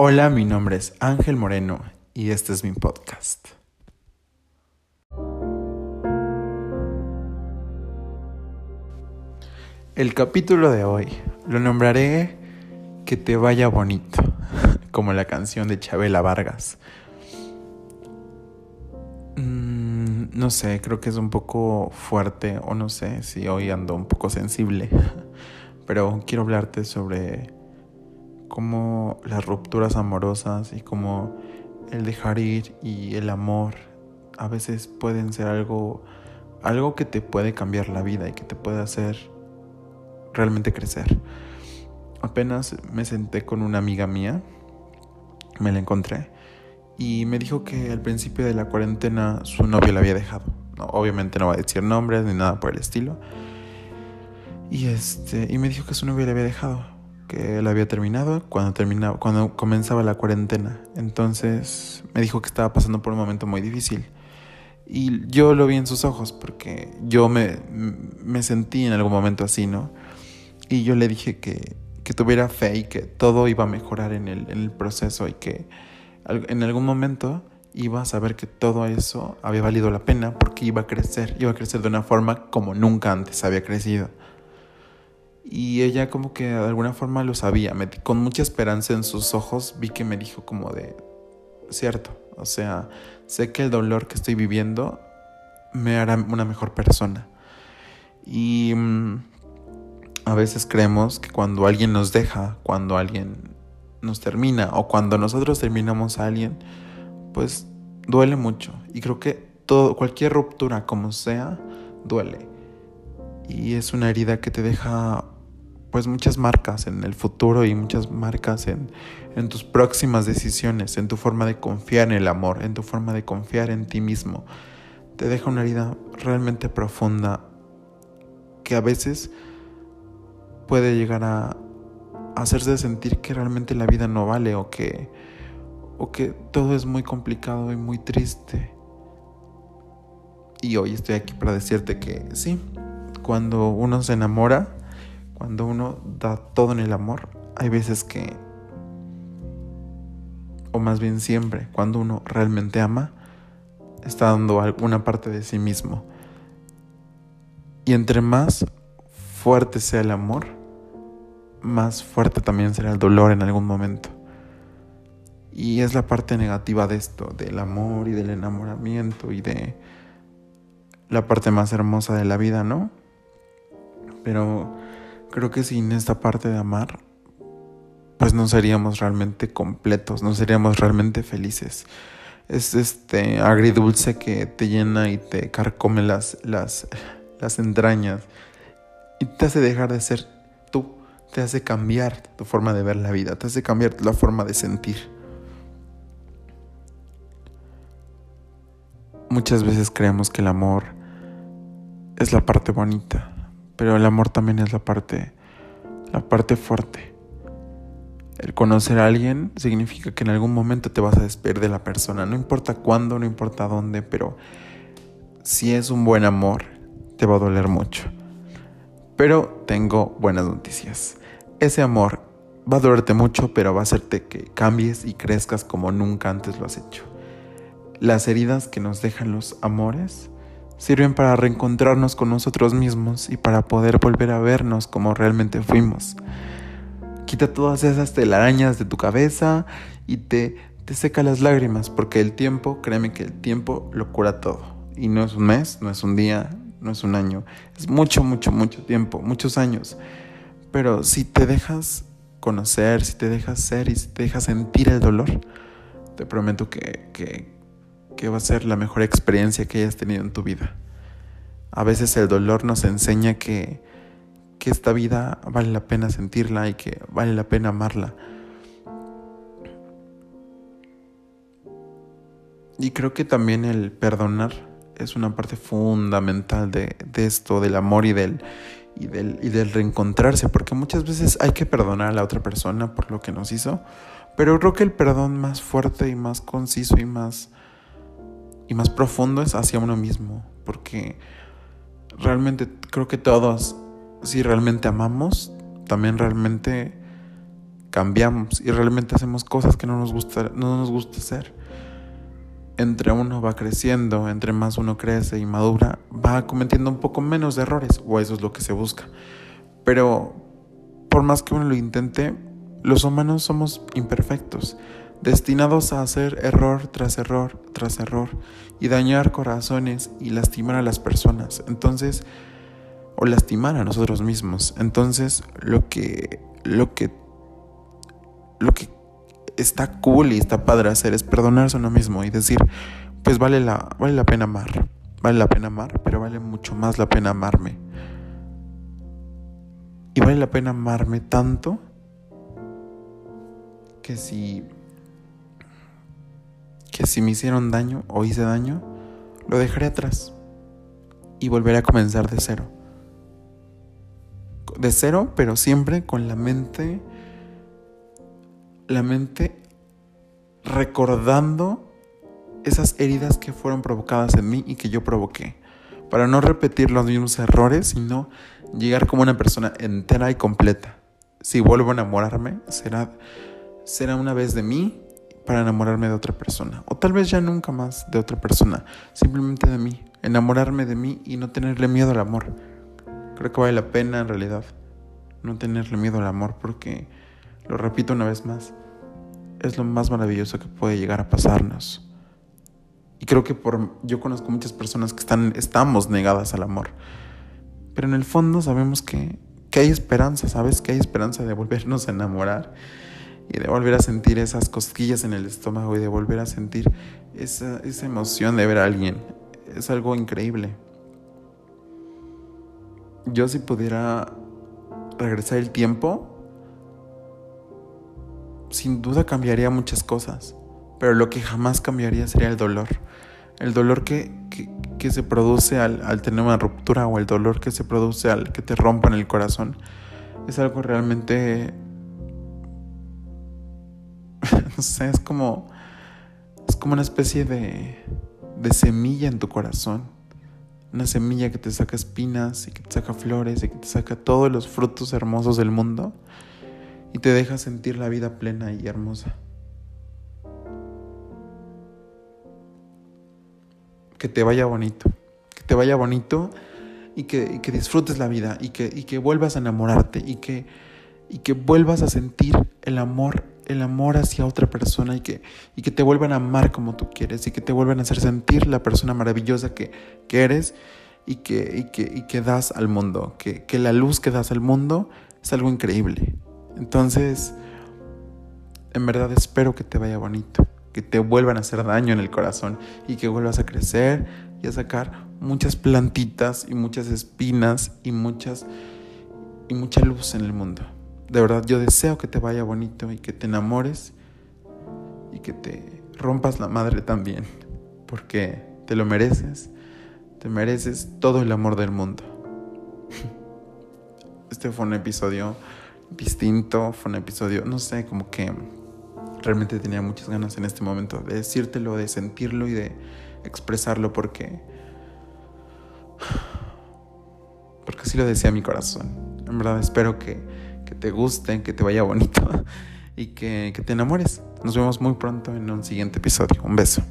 Hola, mi nombre es Ángel Moreno y este es mi podcast. El capítulo de hoy lo nombraré Que te vaya bonito, como la canción de Chabela Vargas. Mm, no sé, creo que es un poco fuerte o no sé si hoy ando un poco sensible, pero quiero hablarte sobre cómo las rupturas amorosas y cómo el dejar ir y el amor a veces pueden ser algo algo que te puede cambiar la vida y que te puede hacer realmente crecer. Apenas me senté con una amiga mía, me la encontré y me dijo que al principio de la cuarentena su novio la había dejado. obviamente no va a decir nombres ni nada por el estilo. Y este y me dijo que su novio le había dejado que él había terminado cuando terminaba, cuando comenzaba la cuarentena. Entonces me dijo que estaba pasando por un momento muy difícil. Y yo lo vi en sus ojos porque yo me, me sentí en algún momento así, ¿no? Y yo le dije que, que tuviera fe y que todo iba a mejorar en el, en el proceso y que en algún momento iba a saber que todo eso había valido la pena porque iba a crecer, iba a crecer de una forma como nunca antes había crecido. Y ella como que de alguna forma lo sabía, con mucha esperanza en sus ojos vi que me dijo como de, cierto, o sea, sé que el dolor que estoy viviendo me hará una mejor persona. Y mm, a veces creemos que cuando alguien nos deja, cuando alguien nos termina o cuando nosotros terminamos a alguien, pues duele mucho. Y creo que todo, cualquier ruptura como sea, duele. Y es una herida que te deja pues muchas marcas en el futuro y muchas marcas en, en tus próximas decisiones, en tu forma de confiar en el amor, en tu forma de confiar en ti mismo. Te deja una herida realmente profunda que a veces puede llegar a hacerse sentir que realmente la vida no vale o que, o que todo es muy complicado y muy triste. Y hoy estoy aquí para decirte que sí, cuando uno se enamora, cuando uno da todo en el amor, hay veces que, o más bien siempre, cuando uno realmente ama, está dando alguna parte de sí mismo. Y entre más fuerte sea el amor, más fuerte también será el dolor en algún momento. Y es la parte negativa de esto, del amor y del enamoramiento y de la parte más hermosa de la vida, ¿no? Pero creo que sin esta parte de amar, pues no seríamos realmente completos, no seríamos realmente felices. Es este agridulce que te llena y te carcome las, las, las entrañas y te hace dejar de ser tú, te hace cambiar tu forma de ver la vida, te hace cambiar la forma de sentir. Muchas veces creemos que el amor es la parte bonita, pero el amor también es la parte, la parte fuerte. El conocer a alguien significa que en algún momento te vas a despedir de la persona, no importa cuándo, no importa dónde, pero si es un buen amor, te va a doler mucho. Pero tengo buenas noticias. Ese amor va a dolerte mucho, pero va a hacerte que cambies y crezcas como nunca antes lo has hecho. Las heridas que nos dejan los amores sirven para reencontrarnos con nosotros mismos y para poder volver a vernos como realmente fuimos. Quita todas esas telarañas de tu cabeza y te, te seca las lágrimas, porque el tiempo, créeme que el tiempo lo cura todo. Y no es un mes, no es un día, no es un año, es mucho, mucho, mucho tiempo, muchos años. Pero si te dejas conocer, si te dejas ser y si te dejas sentir el dolor, te prometo que, que que va a ser la mejor experiencia que hayas tenido en tu vida. A veces el dolor nos enseña que, que esta vida vale la pena sentirla y que vale la pena amarla. Y creo que también el perdonar es una parte fundamental de, de esto, del amor y del, y del, y del reencontrarse, porque muchas veces hay que perdonar a la otra persona por lo que nos hizo, pero creo que el perdón más fuerte y más conciso y más y más profundo es hacia uno mismo, porque realmente creo que todos, si realmente amamos, también realmente cambiamos y realmente hacemos cosas que no nos gusta, no nos gusta hacer. Entre uno va creciendo, entre más uno crece y madura, va cometiendo un poco menos de errores, o eso es lo que se busca. Pero por más que uno lo intente, los humanos somos imperfectos, destinados a hacer error tras error tras error y dañar corazones y lastimar a las personas. Entonces, o lastimar a nosotros mismos. Entonces, lo que lo que lo que está cool y está padre hacer es perdonarse a uno mismo y decir, pues vale la vale la pena amar. Vale la pena amar, pero vale mucho más la pena amarme. Y vale la pena amarme tanto que si que si me hicieron daño o hice daño, lo dejaré atrás y volveré a comenzar de cero. De cero, pero siempre con la mente la mente recordando esas heridas que fueron provocadas en mí y que yo provoqué, para no repetir los mismos errores, sino llegar como una persona entera y completa. Si vuelvo a enamorarme, será será una vez de mí para enamorarme de otra persona. O tal vez ya nunca más de otra persona. Simplemente de mí. Enamorarme de mí y no tenerle miedo al amor. Creo que vale la pena en realidad no tenerle miedo al amor porque, lo repito una vez más, es lo más maravilloso que puede llegar a pasarnos. Y creo que por yo conozco muchas personas que están estamos negadas al amor. Pero en el fondo sabemos que, que hay esperanza, ¿sabes? Que hay esperanza de volvernos a enamorar y de volver a sentir esas cosquillas en el estómago y de volver a sentir esa, esa emoción de ver a alguien. Es algo increíble. Yo si pudiera regresar el tiempo, sin duda cambiaría muchas cosas, pero lo que jamás cambiaría sería el dolor. El dolor que, que, que se produce al, al, tener una ruptura o el dolor que se produce al que te rompan el corazón es algo realmente no sé, es como, es como una especie de, de semilla en tu corazón. Una semilla que te saca espinas y que te saca flores y que te saca todos los frutos hermosos del mundo y te deja sentir la vida plena y hermosa. Que te vaya bonito, que te vaya bonito y que, que disfrutes la vida y que, y que vuelvas a enamorarte y que, y que vuelvas a sentir el amor el amor hacia otra persona y que, y que te vuelvan a amar como tú quieres y que te vuelvan a hacer sentir la persona maravillosa que, que eres y que, y que, y que das al mundo, que, que la luz que das al mundo es algo increíble. Entonces, en verdad espero que te vaya bonito, que te vuelvan a hacer daño en el corazón y que vuelvas a crecer y a sacar muchas plantitas y muchas espinas y muchas y mucha luz en el mundo de verdad yo deseo que te vaya bonito y que te enamores y que te rompas la madre también, porque te lo mereces, te mereces todo el amor del mundo. Este fue un episodio distinto, fue un episodio, no sé, como que realmente tenía muchas ganas en este momento de decírtelo, de sentirlo y de expresarlo porque porque así lo decía mi corazón. En verdad espero que que te guste, que te vaya bonito y que, que te enamores. Nos vemos muy pronto en un siguiente episodio. Un beso.